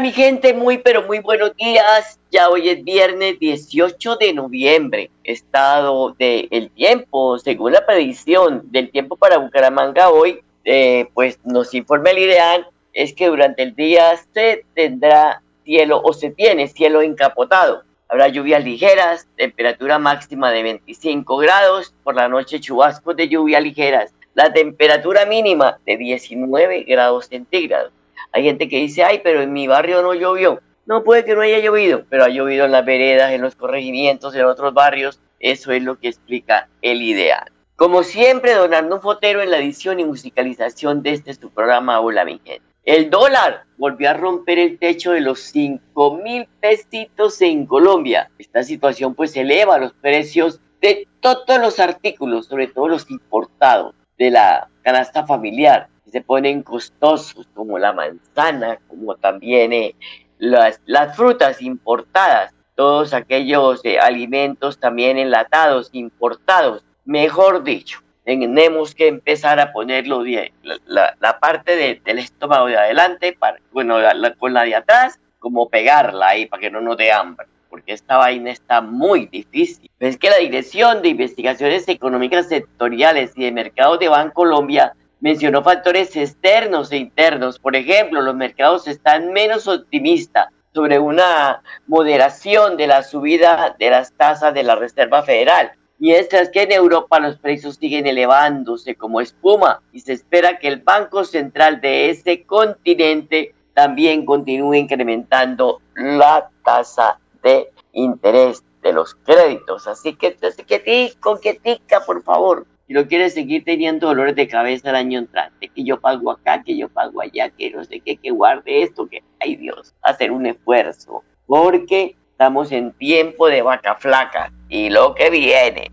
Mi gente, muy pero muy buenos días. Ya hoy es viernes 18 de noviembre. Estado del el tiempo, según la predicción del tiempo para Bucaramanga hoy, eh, pues nos informa el ideal, es que durante el día se tendrá cielo o se tiene cielo encapotado. Habrá lluvias ligeras, temperatura máxima de 25 grados, por la noche chubascos de lluvia ligeras, la temperatura mínima de 19 grados centígrados. Hay gente que dice, ay, pero en mi barrio no llovió. No puede que no haya llovido, pero ha llovido en las veredas, en los corregimientos, en otros barrios. Eso es lo que explica el ideal. Como siempre, donando un fotero en la edición y musicalización de este su programa Hola mi gente. El dólar volvió a romper el techo de los 5 mil pesitos en Colombia. Esta situación pues eleva los precios de todos los artículos, sobre todo los importados de la canasta familiar, se ponen costosos como la manzana, como también eh, las, las frutas importadas, todos aquellos eh, alimentos también enlatados, importados, mejor dicho. Tenemos que empezar a ponerlo bien, la, la, la parte de, del estómago de adelante, para, bueno, la, con la de atrás, como pegarla ahí para que no nos dé hambre, porque esta vaina está muy difícil. Es que la Dirección de Investigaciones Económicas Sectoriales y de Mercados de Bancolombia mencionó factores externos e internos. Por ejemplo, los mercados están menos optimistas sobre una moderación de la subida de las tasas de la Reserva Federal. Mientras que en Europa los precios siguen elevándose como espuma y se espera que el Banco Central de ese continente también continúe incrementando la tasa de interés de los créditos. Así que, entonces, quietica, por favor si no quieres seguir teniendo dolores de cabeza el año entrante, que yo pago acá, que yo pago allá, que no sé qué, que guarde esto, que, ay Dios, hacer un esfuerzo, porque estamos en tiempo de vaca flaca y lo que viene.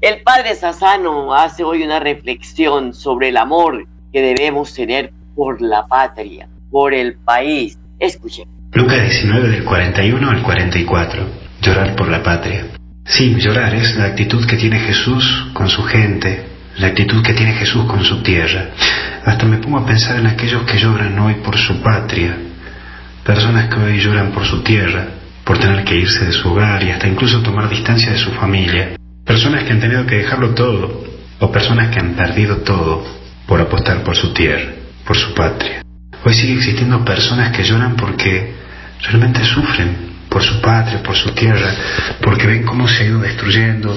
El padre Sassano hace hoy una reflexión sobre el amor que debemos tener por la patria, por el país. Escuchen. Lucas 19 del 41 al 44. Llorar por la patria. Sí, llorar es la actitud que tiene Jesús con su gente, la actitud que tiene Jesús con su tierra. Hasta me pongo a pensar en aquellos que lloran hoy por su patria, personas que hoy lloran por su tierra, por tener que irse de su hogar y hasta incluso tomar distancia de su familia, personas que han tenido que dejarlo todo, o personas que han perdido todo por apostar por su tierra, por su patria. Hoy sigue existiendo personas que lloran porque realmente sufren por su patria, por su tierra, porque ven cómo se ha ido destruyendo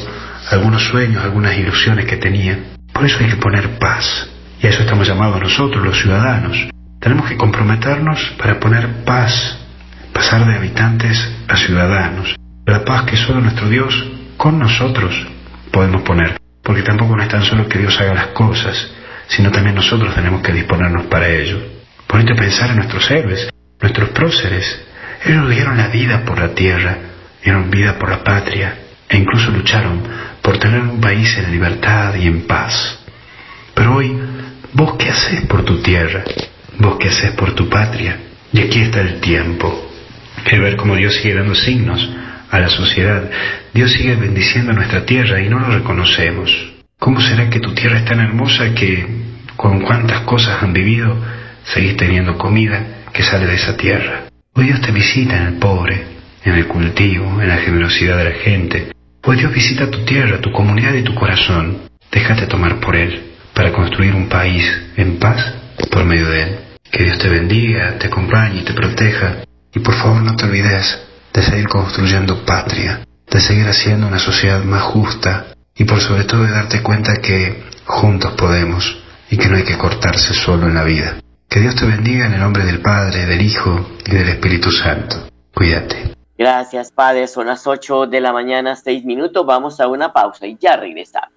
algunos sueños, algunas ilusiones que tenían. Por eso hay que poner paz. Y a eso estamos llamados nosotros, los ciudadanos. Tenemos que comprometernos para poner paz, pasar de habitantes a ciudadanos. La paz que solo nuestro Dios con nosotros podemos poner. Porque tampoco no es tan solo que Dios haga las cosas, sino también nosotros tenemos que disponernos para ello. Ponete a pensar en nuestros héroes, nuestros próceres, ellos dieron la vida por la tierra, dieron vida por la patria e incluso lucharon por tener un país en libertad y en paz. Pero hoy, ¿vos qué haces por tu tierra? ¿Vos qué haces por tu patria? Y aquí está el tiempo. Es ver cómo Dios sigue dando signos a la sociedad. Dios sigue bendiciendo nuestra tierra y no lo reconocemos. ¿Cómo será que tu tierra es tan hermosa que, con cuántas cosas han vivido, seguís teniendo comida que sale de esa tierra? Hoy Dios te visita en el pobre, en el cultivo, en la generosidad de la gente. Hoy Dios visita tu tierra, tu comunidad y tu corazón. Déjate tomar por Él para construir un país en paz por medio de Él. Que Dios te bendiga, te acompañe y te proteja. Y por favor no te olvides de seguir construyendo patria, de seguir haciendo una sociedad más justa y por sobre todo de darte cuenta que juntos podemos y que no hay que cortarse solo en la vida. Que Dios te bendiga en el nombre del Padre, del Hijo y del Espíritu Santo. Cuídate. Gracias, Padre. Son las 8 de la mañana, 6 minutos. Vamos a una pausa y ya regresamos.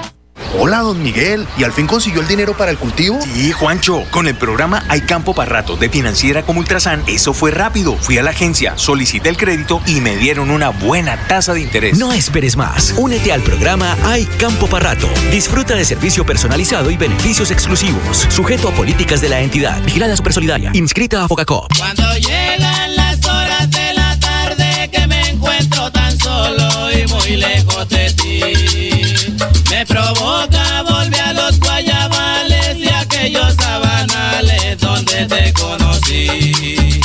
Hola, don Miguel. ¿Y al fin consiguió el dinero para el cultivo? Sí, Juancho. Con el programa Hay Campo para Rato de Financiera como Ultrasan, eso fue rápido. Fui a la agencia, solicité el crédito y me dieron una buena tasa de interés. No esperes más. Únete al programa Hay Campo para Rato. Disfruta de servicio personalizado y beneficios exclusivos. Sujeto a políticas de la entidad. Vigilada Supersolidaria. Inscrita a Focacop. Cuando llegan las horas de la tarde que me encuentro tan solo y muy lejos de ti, me provoca volver a los guayabales y aquellos sabanales donde te conocí.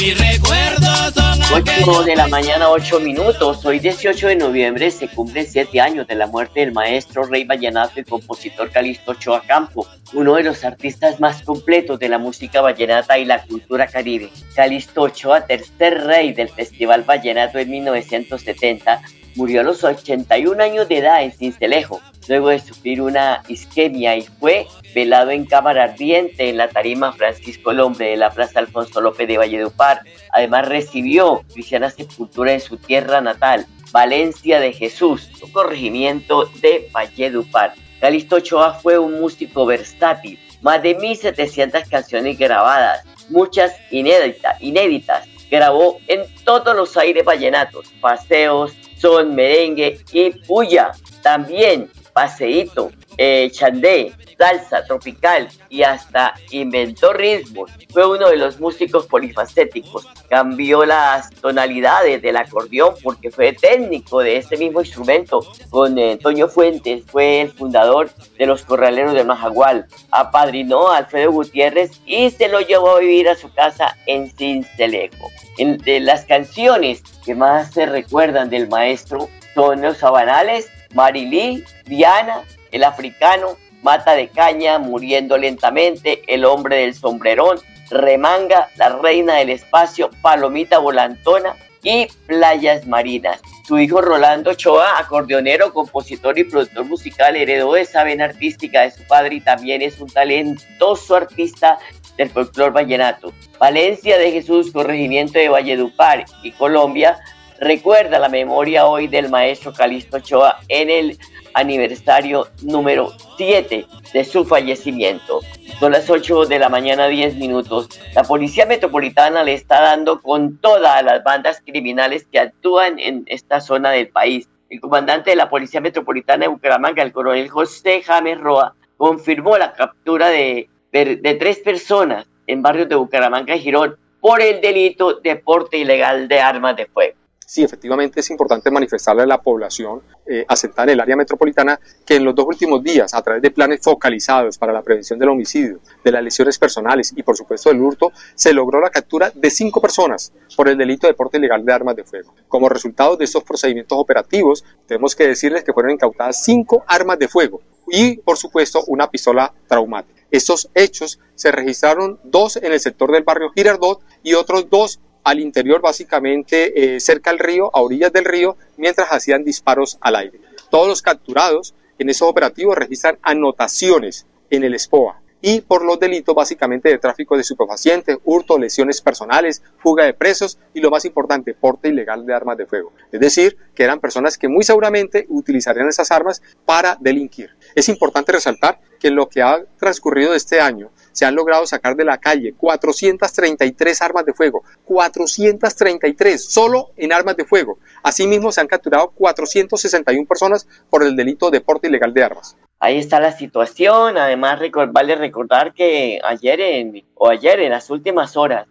Mis recuerdos son 8 de la mañana, 8 minutos. Hoy 18 de noviembre se cumplen 7 años de la muerte del maestro rey vallenato y compositor Calixto Ochoa Campo, uno de los artistas más completos de la música vallenata y la cultura caribe. Calixto Ochoa, tercer rey del Festival Vallenato en 1970, murió a los 81 años de edad en Cincelejo, luego de sufrir una isquemia y fue velado en cámara ardiente en la tarima Francisco Lombre de la Plaza Alfonso López de Valledupar. Además recibió cristiana sepultura en su tierra natal, Valencia de Jesús, su corregimiento de Valledupar. Calixto Ochoa fue un músico versátil, más de 1.700 canciones grabadas, muchas inéditas, inéditas. Grabó en todos los aires vallenatos, paseos, son, merengue y puya. También paseíto, eh, chandé, salsa, tropical y hasta inventó ritmos. Fue uno de los músicos polifacéticos. Cambió las tonalidades del acordeón porque fue técnico de este mismo instrumento. Con eh, Fuentes fue el fundador de los Corraleros de Majagual. Apadrinó a Alfredo Gutiérrez y se lo llevó a vivir a su casa en Cincelejo. Entre las canciones que más se recuerdan del maestro son Los Sabanales, Marilí, Diana, El Africano, Mata de Caña, Muriendo Lentamente, El Hombre del Sombrerón, Remanga, La Reina del Espacio, Palomita Volantona y Playas Marinas. Su hijo Rolando Ochoa, acordeonero, compositor y productor musical, heredó esa vena artística de su padre y también es un talentoso artista del folclor vallenato. Valencia de Jesús, corregimiento de Valledupar y Colombia, recuerda la memoria hoy del maestro Calixto Ochoa en el aniversario número 7 de su fallecimiento. Son las 8 de la mañana, 10 minutos. La Policía Metropolitana le está dando con todas las bandas criminales que actúan en esta zona del país. El comandante de la Policía Metropolitana de Bucaramanga, el coronel José James Roa, confirmó la captura de, de, tres personas en barrios de Bucaramanga y Girón por el delito de porte ilegal de armas de fuego sí, efectivamente es importante manifestarle a la población eh, asentada en el área metropolitana que en los dos últimos días, a través de planes focalizados para la prevención del homicidio, de las lesiones personales y por supuesto del hurto, se logró la captura de cinco personas por el delito de porte ilegal de armas de fuego. Como resultado de estos procedimientos operativos, tenemos que decirles que fueron incautadas cinco armas de fuego y por supuesto una pistola traumática. Estos hechos se registraron dos en el sector del barrio Girardot y otros dos al interior, básicamente eh, cerca al río, a orillas del río, mientras hacían disparos al aire. Todos los capturados en esos operativos registran anotaciones en el SPOA y por los delitos básicamente de tráfico de estupefacientes, hurto, lesiones personales, fuga de presos y lo más importante, porte ilegal de armas de fuego. Es decir, que eran personas que muy seguramente utilizarían esas armas para delinquir. Es importante resaltar que en lo que ha transcurrido este año se han logrado sacar de la calle 433 armas de fuego, 433 solo en armas de fuego. Asimismo, se han capturado 461 personas por el delito de porte ilegal de armas. Ahí está la situación. Además, vale recordar que ayer en, o ayer en las últimas horas,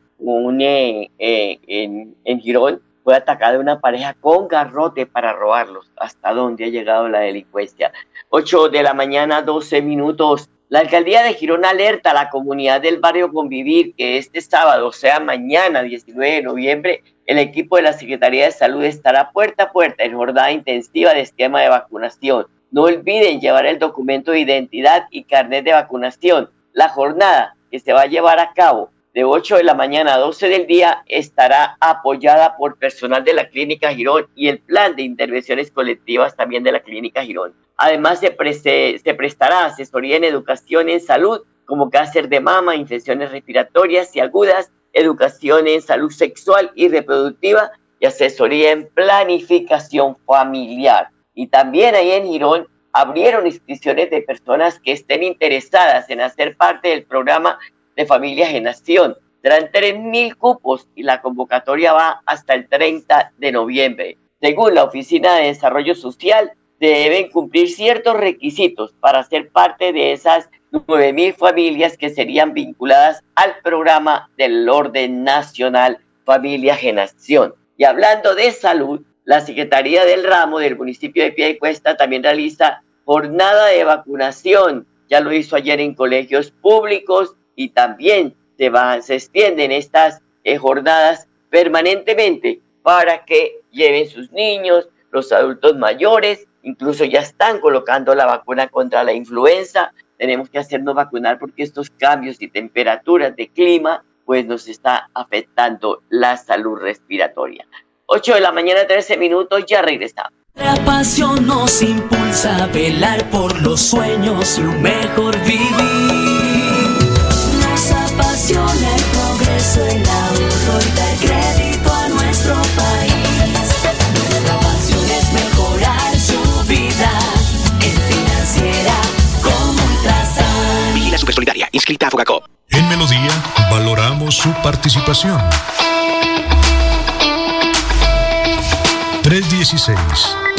eh, eh, en, en Girón fue atacada una pareja con garrote para robarlos. ¿Hasta dónde ha llegado la delincuencia? 8 de la mañana, 12 minutos. La alcaldía de Girón alerta a la comunidad del barrio Convivir que este sábado, o sea mañana, 19 de noviembre, el equipo de la Secretaría de Salud estará puerta a puerta en jornada intensiva de esquema de vacunación. No olviden llevar el documento de identidad y carnet de vacunación. La jornada que se va a llevar a cabo de 8 de la mañana a 12 del día estará apoyada por personal de la Clínica Girón y el plan de intervenciones colectivas también de la Clínica Girón. Además, se, prestará asesoría en educación en salud, como cáncer de mama, infecciones respiratorias y agudas, educación en salud sexual y reproductiva y asesoría en planificación familiar. Y también ahí en Girón abrieron inscripciones de personas que estén interesadas en hacer parte del programa de familias en acción. Serán 3.000 cupos y la convocatoria va hasta el 30 de noviembre. Según la Oficina de Desarrollo Social, deben cumplir ciertos requisitos para ser parte de esas 9.000 familias que serían vinculadas al programa del orden nacional Familias en Acción. Y hablando de salud, la Secretaría del Ramo del municipio de Piedecuesta también realiza jornada de vacunación. Ya lo hizo ayer en colegios públicos y también se, extienden estas eh, jornadas permanentemente para que lleven sus niños, los adultos mayores, incluso ya están colocando la vacuna contra la influenza. Tenemos que hacernos vacunar porque estos cambios y temperaturas de clima pues nos está afectando la salud respiratoria. 8 de la mañana, 13 minutos, ya regresamos. La pasión nos impulsa a velar por los sueños y un mejor vivir Solidaria, inscrita a Fogacop. En Melodía valoramos su participación.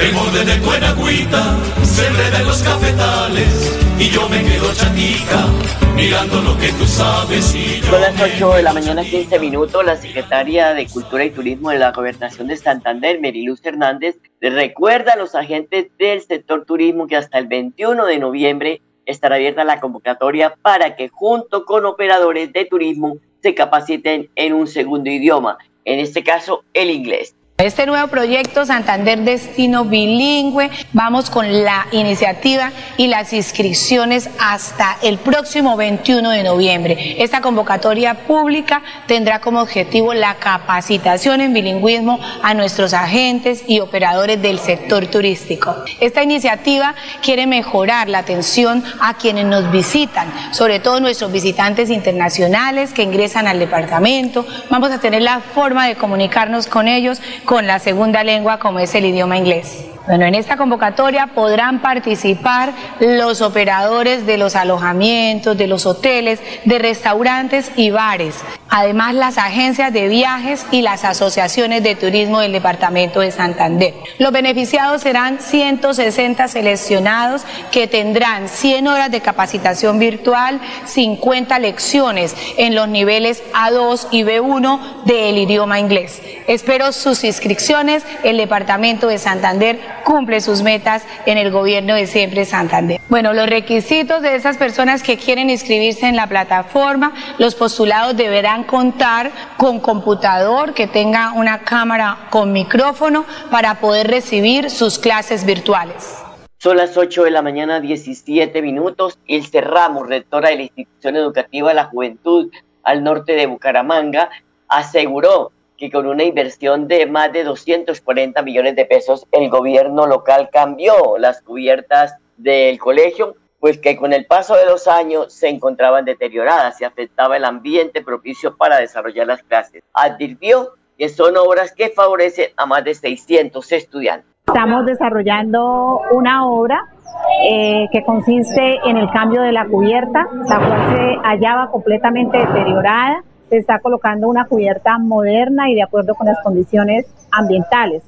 El molde de tu enagüita se enreda en los cafetales y yo me quedo chatica mirando lo que tú sabes y yo Son las 8 de la mañana 15 minutos, la secretaria de Cultura y Turismo de la Gobernación de Santander, Meriluz Hernández, recuerda a los agentes del sector turismo que hasta el 21 de noviembre estará abierta la convocatoria para que junto con operadores de turismo se capaciten en un segundo idioma, en este caso el inglés. Este nuevo proyecto Santander Destino Bilingüe, vamos con la iniciativa y las inscripciones hasta el próximo 21 de noviembre. Esta convocatoria pública tendrá como objetivo la capacitación en bilingüismo a nuestros agentes y operadores del sector turístico. Esta iniciativa quiere mejorar la atención a quienes nos visitan, sobre todo nuestros visitantes internacionales que ingresan al departamento. Vamos a tener la forma de comunicarnos con ellos con la segunda lengua como es el idioma inglés. Bueno, en esta convocatoria podrán participar los operadores de los alojamientos, de los hoteles, de restaurantes y bares. además las agencias de viajes y las asociaciones de turismo del departamento de Santander. Los beneficiados serán 160 seleccionados que tendrán 100 horas de capacitación virtual, 50 lecciones en los niveles A2 y B1 del idioma inglés. Espero sus inscripciones. El departamento de Santander cumple sus metas en el gobierno de siempre Santander. Bueno, los requisitos de esas personas que quieren inscribirse en la plataforma, los postulados deberán contar con computador que tenga una cámara con micrófono para poder recibir sus clases virtuales. Son las 8 de la mañana, 17 minutos. Ilse Ramos, rectora de la Institución Educativa de la Juventud al norte de Bucaramanga, aseguró que con una inversión de más de 240 millones de pesos, el gobierno local cambió las cubiertas del colegio, pues que con el paso de los años se encontraban deterioradas y afectaba el ambiente propicio para desarrollar las clases. Advirtió que son obras que favorecen a más de 600 estudiantes. Estamos desarrollando una obra eh, que consiste en el cambio de la cubierta, la cual se hallaba completamente deteriorada. Se está colocando una cubierta moderna y de acuerdo con las condiciones ambientales.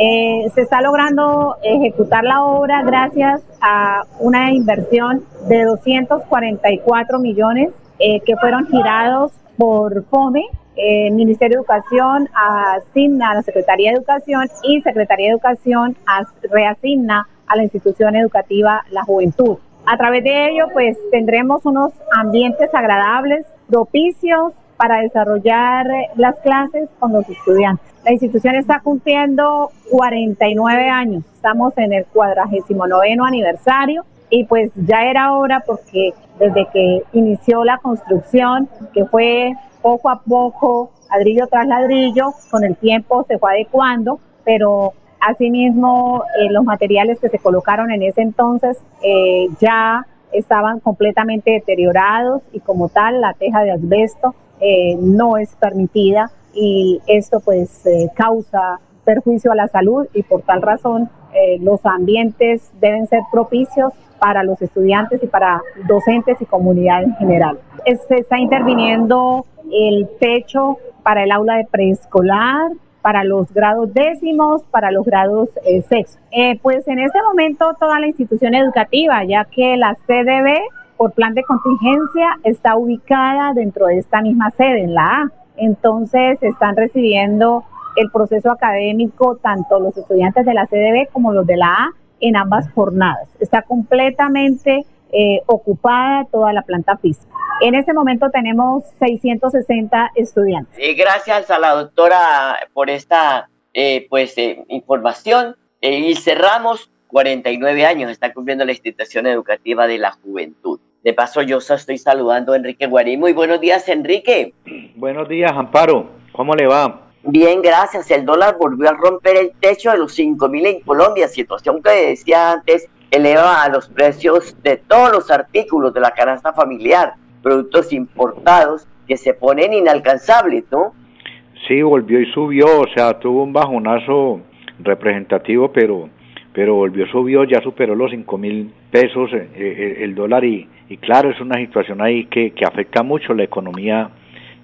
Eh, se está logrando ejecutar la obra gracias a una inversión de 244 millones eh, que fueron girados por FOME eh, Ministerio de Educación asigna a la Secretaría de Educación y Secretaría de Educación reasigna a la institución educativa la juventud. A través de ello, pues tendremos unos ambientes agradables, propicios para desarrollar las clases con los estudiantes. La institución está cumpliendo 49 años, estamos en el 49 aniversario y pues ya era hora porque desde que inició la construcción, que fue poco a poco, ladrillo tras ladrillo, con el tiempo se fue adecuando, pero asimismo eh, los materiales que se colocaron en ese entonces eh, ya estaban completamente deteriorados y como tal la teja de asbesto eh, no es permitida y esto pues causa perjuicio a la salud y por tal razón los ambientes deben ser propicios para los estudiantes y para docentes y comunidad en general. Se está interviniendo el techo para el aula de preescolar, para los grados décimos, para los grados eh. Eh, pues en este momento toda la institución educativa, ya que la CDB por plan de contingencia está ubicada dentro de esta misma sede, en la A. Entonces están recibiendo el proceso académico tanto los estudiantes de la CDB como los de la A en ambas jornadas. Está completamente eh, ocupada toda la planta física. En este momento tenemos 660 estudiantes. Eh, gracias a la doctora por esta eh, pues, información. y cerramos 49 años, está cumpliendo la institución educativa de la juventud. De paso, yo estoy saludando a Enrique Guarí. Muy buenos días, Enrique. Buenos días, Amparo. ¿Cómo le va? Bien, gracias. El dólar volvió a romper el techo de los 5 mil en Colombia, situación que decía antes eleva a los precios de todos los artículos de la canasta familiar productos importados que se ponen inalcanzables, ¿no? Sí, volvió y subió, o sea, tuvo un bajonazo representativo, pero pero volvió, subió, ya superó los cinco mil pesos eh, eh, el, dólar y, y, claro, es una situación ahí que, que afecta mucho la economía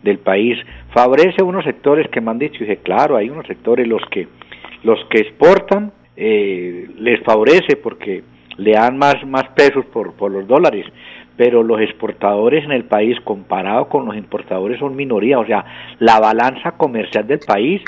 del país. Favorece unos sectores que me han dicho, y dije, claro, hay unos sectores los que los que exportan eh, les favorece porque le dan más, más pesos por, por los dólares, pero los exportadores en el país comparado con los importadores son minoría, o sea, la balanza comercial del país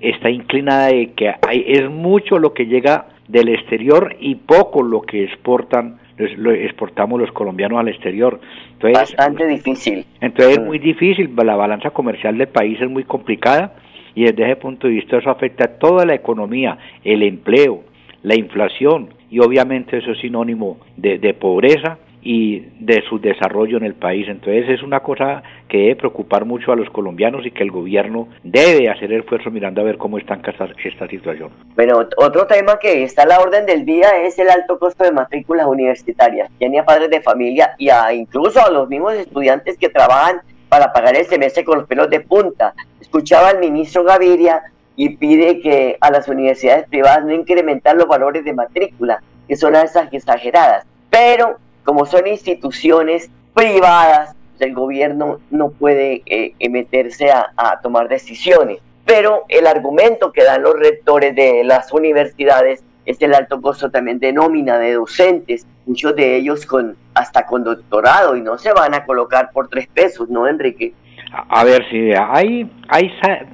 está inclinada de que hay, es mucho lo que llega del exterior y poco lo que exportan lo exportamos los colombianos al exterior. Entonces, Bastante difícil. Entonces es mm. muy difícil, la balanza comercial del país es muy complicada y desde ese punto de vista eso afecta a toda la economía, el empleo, la inflación y obviamente eso es sinónimo de, de pobreza y de su desarrollo en el país. Entonces es una cosa que debe preocupar mucho a los colombianos y que el gobierno debe hacer esfuerzo mirando a ver cómo está esta, esta situación. Bueno, otro tema que está a la orden del día es el alto costo de matrículas universitarias. Tiene a padres de familia y a incluso a los mismos estudiantes que trabajan para pagar el semestre con los pelos de punta. Escuchaba al ministro Gaviria y pide que a las universidades privadas no incrementar los valores de matrícula, que son esas exageradas. Pero como son instituciones privadas, el gobierno no puede eh, meterse a, a tomar decisiones. Pero el argumento que dan los rectores de las universidades es el alto costo también de nómina de docentes, muchos de ellos con hasta con doctorado y no se van a colocar por tres pesos, ¿no, Enrique? A, ver, si hay, hay,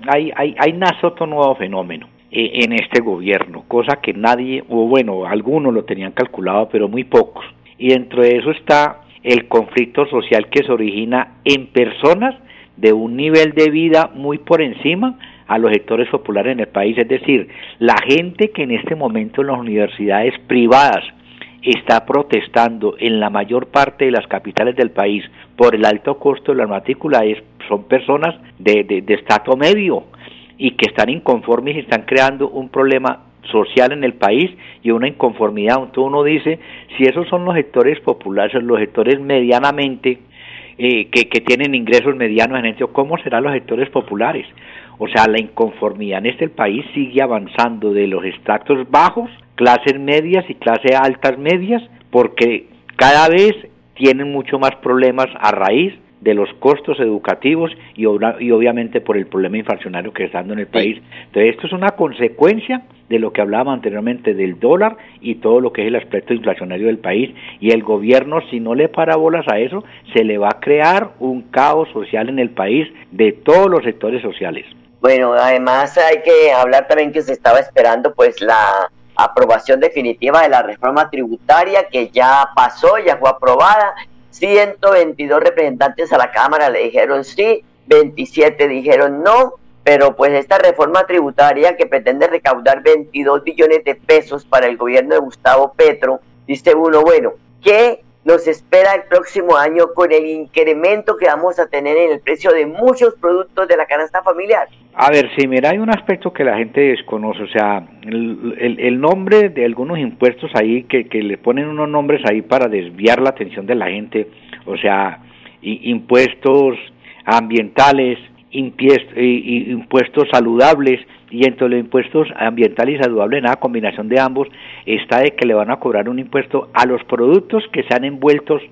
hay, hay, hay nace otro nuevo fenómeno eh, en este gobierno, cosa que nadie, o bueno, algunos lo tenían calculado, pero muy pocos. Y dentro de eso está el conflicto social que se origina en personas de un nivel de vida muy por encima a los sectores populares en el país, es decir, la gente que en este momento en las universidades privadas está protestando en la mayor parte de las capitales del país por el alto costo de la matrícula son personas de, de, de medio y que están inconformes y están creando un problema social en el país y una inconformidad. Entonces uno dice, si esos son los sectores populares, los sectores medianamente eh, que, que, tienen ingresos medianos en este, ¿cómo serán los sectores populares? O sea, la inconformidad en este país sigue avanzando de los estratos bajos, clases medias y clases altas medias, porque cada vez tienen mucho más problemas a raíz de los costos educativos y, y obviamente por el problema inflacionario que está dando en el país. Entonces, esto es una consecuencia de lo que hablábamos anteriormente del dólar y todo lo que es el aspecto inflacionario del país. Y el gobierno, si no le para bolas a eso, se le va a crear un caos social en el país de todos los sectores sociales. Bueno, además hay que hablar también que se estaba esperando pues la aprobación definitiva de la reforma tributaria que ya pasó, ya fue aprobada. 122 representantes a la Cámara le dijeron sí, 27 dijeron no, pero pues esta reforma tributaria que pretende recaudar 22 billones de pesos para el gobierno de Gustavo Petro, dice uno, bueno, ¿qué nos espera el próximo año con el incremento que vamos a tener en el precio de muchos productos de la canasta familiar. A ver, sí, mira, hay un aspecto que la gente desconoce, o sea, el, el, nombre de algunos impuestos ahí, que, que, le ponen unos nombres ahí para desviar la atención de la gente, o sea, impuestos ambientales, impuestos saludables, y entre los impuestos ambientales y saludables, nada combinación de ambos, está de que le van a cobrar un impuesto a los productos que sean envueltos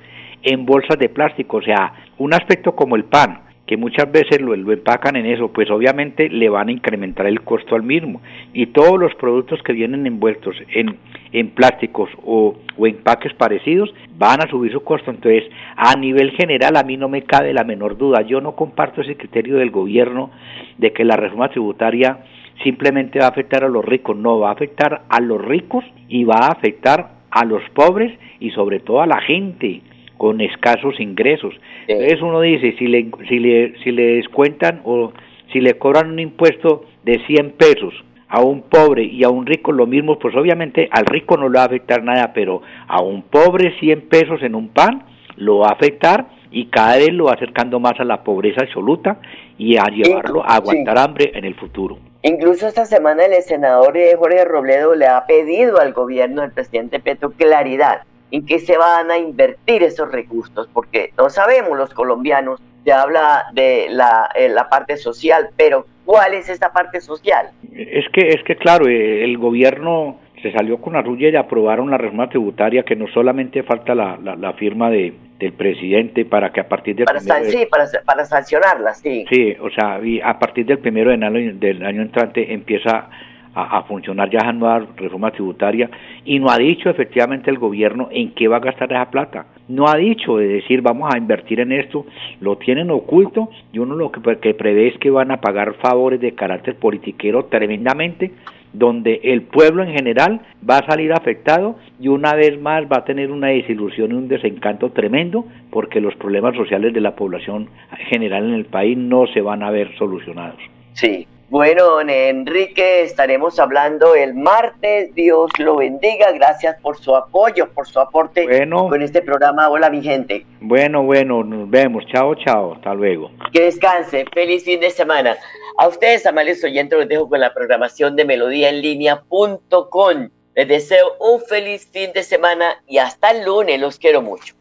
en bolsas de plástico, o sea, un aspecto como el pan, que muchas veces lo, empacan en eso, pues obviamente le van a incrementar el costo al mismo. Y todos los productos que vienen envueltos en, en plásticos o, o empaques parecidos van a subir su costo. Entonces, a nivel general, a mí no me cabe la menor duda. Yo no comparto ese criterio del gobierno de que la reforma tributaria simplemente va a afectar a los ricos, no, va a afectar a los ricos y va a afectar a los pobres y sobre todo a la gente con escasos ingresos. Entonces uno dice, si le, si le, si le descuentan o si le cobran un impuesto de 100 pesos a un pobre y a un rico lo mismo, pues obviamente al rico no le va a afectar nada, pero a un pobre 100 pesos en un pan lo va a afectar y cada vez lo va acercando más a la pobreza absoluta y a llevarlo a aguantar hambre en el futuro. Incluso esta semana el senador Jorge Robledo le ha pedido al gobierno del presidente Petro claridad en qué se van a invertir esos recursos, porque no sabemos los colombianos, se habla de la, eh, la parte social, pero ¿cuál es esta parte social? Es que, es que claro, eh, el gobierno se salió con la rulla y aprobaron la reforma tributaria que no solamente falta la, la, firma de, del presidente para que a partir del para, sí, para, para, sancionarla, sí. Sí, o sea, y a partir del primero de enero del año entrante empieza a, funcionar ya esa nueva reforma tributaria y no ha dicho efectivamente el gobierno en qué va a gastar esa plata. No ha dicho de decir vamos a invertir en esto, lo tienen oculto y uno lo que, que prevé es que van a pagar favores de carácter politiquero tremendamente donde el pueblo en general va a salir afectado y una vez más va a tener una desilusión y un desencanto tremendo porque los problemas sociales de la población general en el país no se van a ver solucionados. Sí. Bueno, don Enrique, estaremos hablando el martes. Dios lo bendiga. Gracias por su apoyo, por su aporte con este programa. Hola, mi gente. Bueno, bueno, nos vemos. Chao, chao. Hasta luego. Que descanse. Feliz fin de semana. A ustedes, amables oyentes, los dejo con la programación de melodíaenlínea.com. Les deseo un feliz fin de semana y hasta el lunes. Los quiero mucho.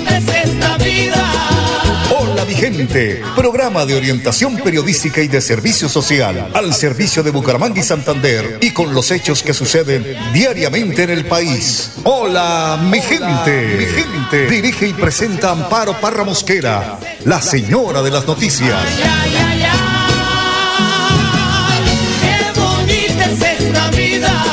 Bonita es esta vida. Hola mi gente, programa de orientación periodística y de servicio social al servicio de Bucaramanga y Santander y con los hechos que suceden diariamente en el país. Hola mi gente, mi gente. Dirige y presenta Amparo Parra Mosquera, la señora de las noticias. Qué bonita es esta vida.